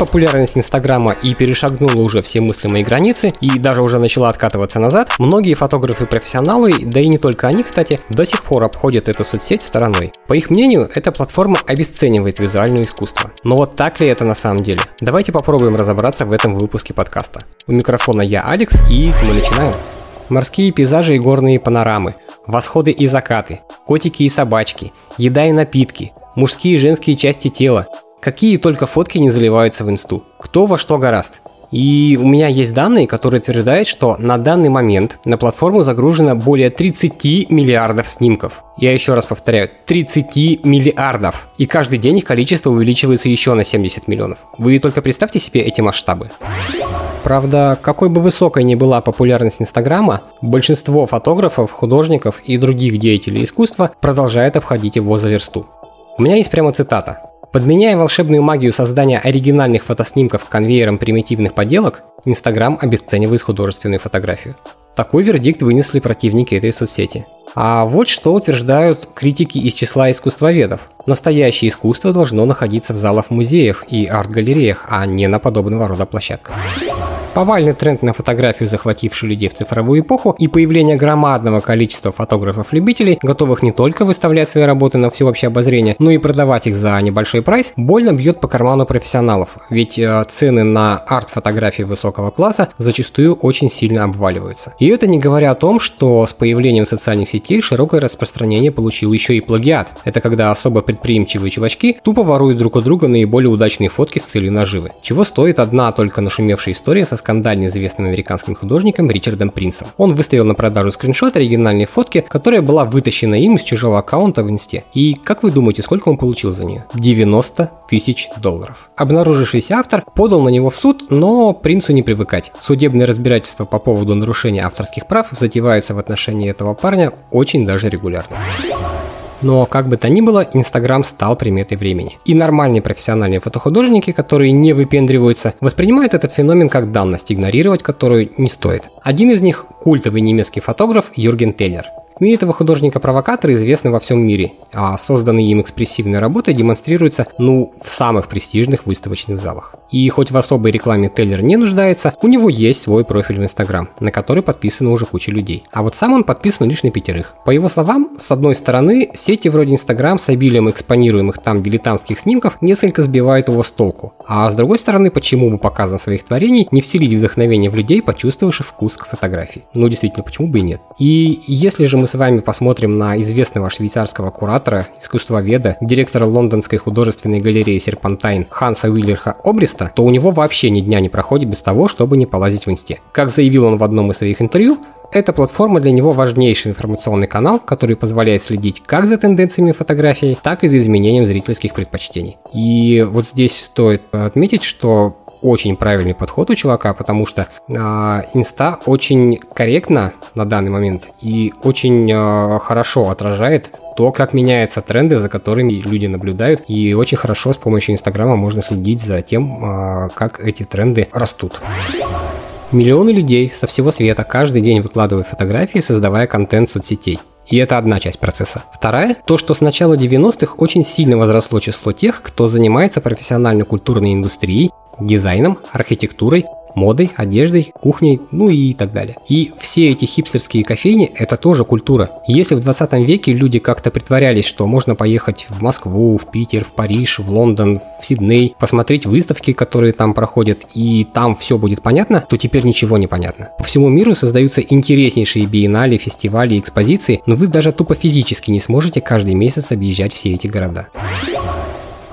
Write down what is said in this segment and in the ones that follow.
Популярность Инстаграма и перешагнула уже все мыслимые границы и даже уже начала откатываться назад, многие фотографы-профессионалы, да и не только они, кстати, до сих пор обходят эту соцсеть стороной. По их мнению, эта платформа обесценивает визуальное искусство. Но вот так ли это на самом деле? Давайте попробуем разобраться в этом выпуске подкаста. У микрофона я, Алекс, и мы начинаем. Морские пейзажи и горные панорамы, восходы и закаты, котики и собачки, еда и напитки, мужские и женские части тела, Какие только фотки не заливаются в инсту. Кто во что гораст. И у меня есть данные, которые утверждают, что на данный момент на платформу загружено более 30 миллиардов снимков. Я еще раз повторяю, 30 миллиардов. И каждый день их количество увеличивается еще на 70 миллионов. Вы только представьте себе эти масштабы. Правда, какой бы высокой ни была популярность Инстаграма, большинство фотографов, художников и других деятелей искусства продолжает обходить его за версту. У меня есть прямо цитата. Подменяя волшебную магию создания оригинальных фотоснимков конвейером примитивных поделок, Инстаграм обесценивает художественную фотографию. Такой вердикт вынесли противники этой соцсети. А вот что утверждают критики из числа искусствоведов. Настоящее искусство должно находиться в залах музеях и арт-галереях, а не на подобного рода площадках. Повальный тренд на фотографию, захвативший людей в цифровую эпоху, и появление громадного количества фотографов-любителей, готовых не только выставлять свои работы на всеобщее обозрение, но и продавать их за небольшой прайс, больно бьет по карману профессионалов, ведь э, цены на арт-фотографии высокого класса зачастую очень сильно обваливаются. И это не говоря о том, что с появлением социальных сетей широкое распространение получил еще и плагиат. Это когда особо предприимчивые чувачки тупо воруют друг у друга наиболее удачные фотки с целью наживы. Чего стоит одна только нашумевшая история со скандально известным американским художником Ричардом Принсом. Он выставил на продажу скриншот оригинальной фотки, которая была вытащена им из чужого аккаунта в инсте. И как вы думаете, сколько он получил за нее? 90 тысяч долларов. Обнаружившийся автор подал на него в суд, но принцу не привыкать. Судебные разбирательства по поводу нарушения авторских прав затеваются в отношении этого парня очень даже регулярно. Но как бы то ни было, Инстаграм стал приметой времени. И нормальные профессиональные фотохудожники, которые не выпендриваются, воспринимают этот феномен как данность, игнорировать которую не стоит. Один из них – культовый немецкий фотограф Юрген Теллер. СМИ этого художника-провокатора известны во всем мире, а созданные им экспрессивные работы демонстрируются, ну, в самых престижных выставочных залах. И хоть в особой рекламе Теллер не нуждается, у него есть свой профиль в Инстаграм, на который подписано уже куча людей. А вот сам он подписан лишь на пятерых. По его словам, с одной стороны, сети вроде Инстаграм с обилием экспонируемых там дилетантских снимков несколько сбивают его с толку. А с другой стороны, почему бы показан своих творений не вселить вдохновение в людей, почувствовавших вкус к фотографии? Ну, действительно, почему бы и нет? И если же мы с вами посмотрим на известного швейцарского куратора, искусствоведа, директора лондонской художественной галереи Серпантайн Ханса Уиллерха Обриста, то у него вообще ни дня не проходит без того, чтобы не полазить в инсте. Как заявил он в одном из своих интервью, эта платформа для него важнейший информационный канал, который позволяет следить как за тенденциями фотографии, так и за изменением зрительских предпочтений. И вот здесь стоит отметить, что очень правильный подход у чувака, потому что э, инста очень корректно на данный момент и очень э, хорошо отражает то, как меняются тренды, за которыми люди наблюдают. И очень хорошо с помощью Инстаграма можно следить за тем, э, как эти тренды растут. Миллионы людей со всего света каждый день выкладывают фотографии, создавая контент соцсетей. И это одна часть процесса. Вторая – то, что с начала 90-х очень сильно возросло число тех, кто занимается профессионально-культурной индустрией дизайном, архитектурой, модой, одеждой, кухней, ну и так далее. И все эти хипстерские кофейни – это тоже культура. Если в 20 веке люди как-то притворялись, что можно поехать в Москву, в Питер, в Париж, в Лондон, в Сидней, посмотреть выставки, которые там проходят, и там все будет понятно, то теперь ничего не понятно. По всему миру создаются интереснейшие биеннале, фестивали экспозиции, но вы даже тупо физически не сможете каждый месяц объезжать все эти города.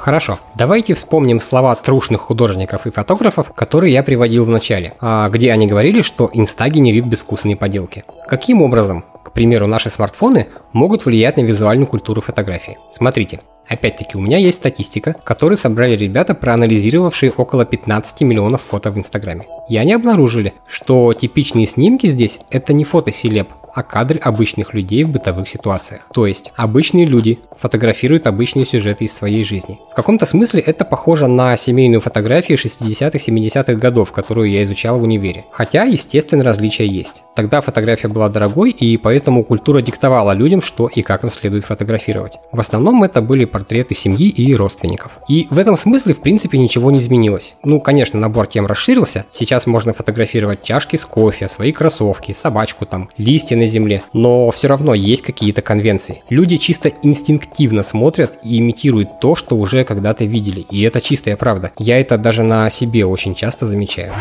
Хорошо, давайте вспомним слова трушных художников и фотографов, которые я приводил в начале, а, где они говорили, что инста генерит безвкусные поделки. Каким образом, к примеру, наши смартфоны могут влиять на визуальную культуру фотографии? Смотрите, Опять-таки, у меня есть статистика, которую собрали ребята, проанализировавшие около 15 миллионов фото в Инстаграме. И они обнаружили, что типичные снимки здесь это не фото селеб, а кадры обычных людей в бытовых ситуациях. То есть обычные люди фотографируют обычные сюжеты из своей жизни. В каком-то смысле это похоже на семейную фотографию 60-х, 70-х годов, которую я изучал в универе. Хотя, естественно, различия есть. Тогда фотография была дорогой, и поэтому культура диктовала людям, что и как им следует фотографировать. В основном это были портреты семьи и родственников. И в этом смысле, в принципе, ничего не изменилось. Ну, конечно, набор тем расширился. Сейчас можно фотографировать чашки с кофе, свои кроссовки, собачку там, листья на земле. Но все равно есть какие-то конвенции. Люди чисто инстинктивно смотрят и имитируют то, что уже когда-то видели. И это чистая правда. Я это даже на себе очень часто замечаю.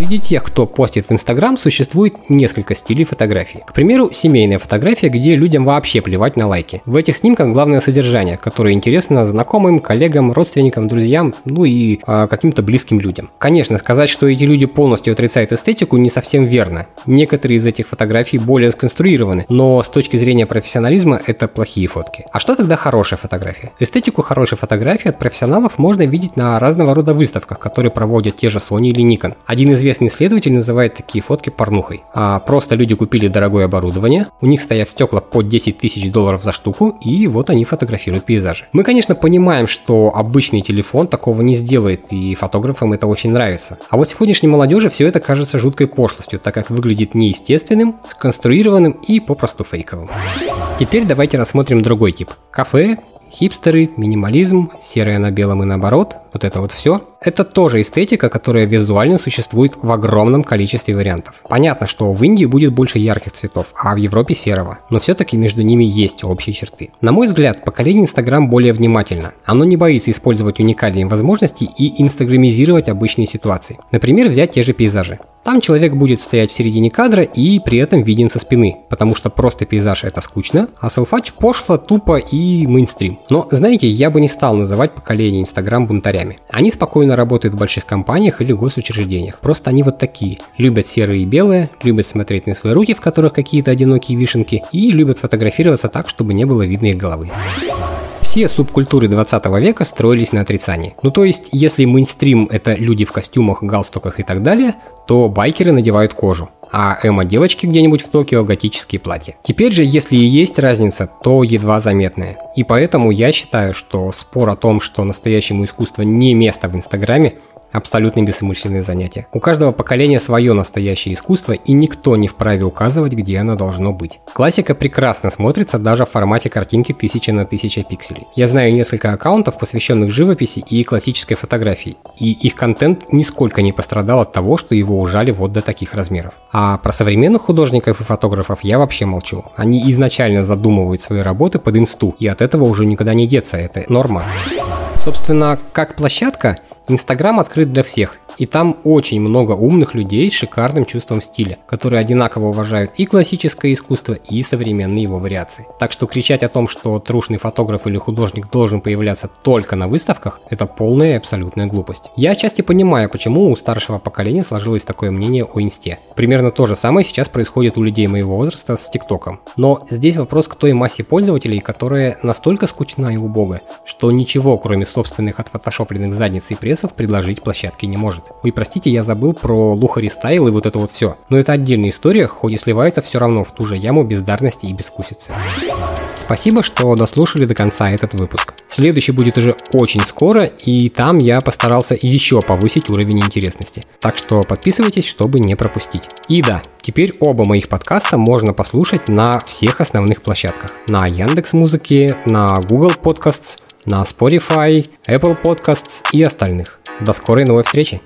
Среди тех, кто постит в Инстаграм, существует несколько стилей фотографий. К примеру, семейная фотография, где людям вообще плевать на лайки. В этих снимках главное содержание, которое интересно знакомым, коллегам, родственникам, друзьям, ну и э, каким-то близким людям. Конечно, сказать, что эти люди полностью отрицают эстетику, не совсем верно. Некоторые из этих фотографий более сконструированы, но с точки зрения профессионализма это плохие фотки. А что тогда хорошая фотография? Эстетику хорошей фотографии от профессионалов можно видеть на разного рода выставках, которые проводят те же Sony или Nikon. Один из известный исследователь называет такие фотки порнухой. А просто люди купили дорогое оборудование, у них стоят стекла по 10 тысяч долларов за штуку, и вот они фотографируют пейзажи. Мы, конечно, понимаем, что обычный телефон такого не сделает, и фотографам это очень нравится. А вот сегодняшней молодежи все это кажется жуткой пошлостью, так как выглядит неестественным, сконструированным и попросту фейковым. Теперь давайте рассмотрим другой тип. Кафе, Хипстеры, минимализм, серое на белом и наоборот, вот это вот все. Это тоже эстетика, которая визуально существует в огромном количестве вариантов. Понятно, что в Индии будет больше ярких цветов, а в Европе серого, но все-таки между ними есть общие черты. На мой взгляд, поколение Instagram более внимательно. Оно не боится использовать уникальные возможности и инстаграмизировать обычные ситуации. Например, взять те же пейзажи. Там человек будет стоять в середине кадра и при этом виден со спины, потому что просто пейзаж это скучно, а селфач пошло, тупо и мейнстрим. Но знаете, я бы не стал называть поколение Инстаграм бунтарями. Они спокойно работают в больших компаниях или госучреждениях. Просто они вот такие. Любят серые и белые, любят смотреть на свои руки, в которых какие-то одинокие вишенки, и любят фотографироваться так, чтобы не было видно их головы все субкультуры 20 века строились на отрицании. Ну то есть, если мейнстрим это люди в костюмах, галстуках и так далее, то байкеры надевают кожу а эмо-девочки где-нибудь в Токио готические платья. Теперь же, если и есть разница, то едва заметная. И поэтому я считаю, что спор о том, что настоящему искусству не место в Инстаграме, абсолютно бессмысленные занятия. У каждого поколения свое настоящее искусство, и никто не вправе указывать, где оно должно быть. Классика прекрасно смотрится даже в формате картинки 1000 на 1000 пикселей. Я знаю несколько аккаунтов, посвященных живописи и классической фотографии, и их контент нисколько не пострадал от того, что его ужали вот до таких размеров. А про современных художников и фотографов я вообще молчу. Они изначально задумывают свои работы под инсту, и от этого уже никуда не деться, это норма. Собственно, как площадка, Инстаграм открыт для всех, и там очень много умных людей с шикарным чувством стиля, которые одинаково уважают и классическое искусство, и современные его вариации. Так что кричать о том, что трушный фотограф или художник должен появляться только на выставках, это полная и абсолютная глупость. Я отчасти понимаю, почему у старшего поколения сложилось такое мнение о инсте. Примерно то же самое сейчас происходит у людей моего возраста с ТикТоком. Но здесь вопрос к той массе пользователей, которая настолько скучна и убога, что ничего, кроме собственных отфотошопленных задниц и прессов, предложить площадке не может. Ой, простите, я забыл про Лухари стайл и вот это вот все. Но это отдельная история, хоть и сливается все равно в ту же яму бездарности и бескусицы. Спасибо, что дослушали до конца этот выпуск. Следующий будет уже очень скоро, и там я постарался еще повысить уровень интересности. Так что подписывайтесь, чтобы не пропустить. И да, теперь оба моих подкаста можно послушать на всех основных площадках. На Яндекс Музыке, на Google Podcasts, на Spotify, Apple Podcasts и остальных. До скорой новой встречи!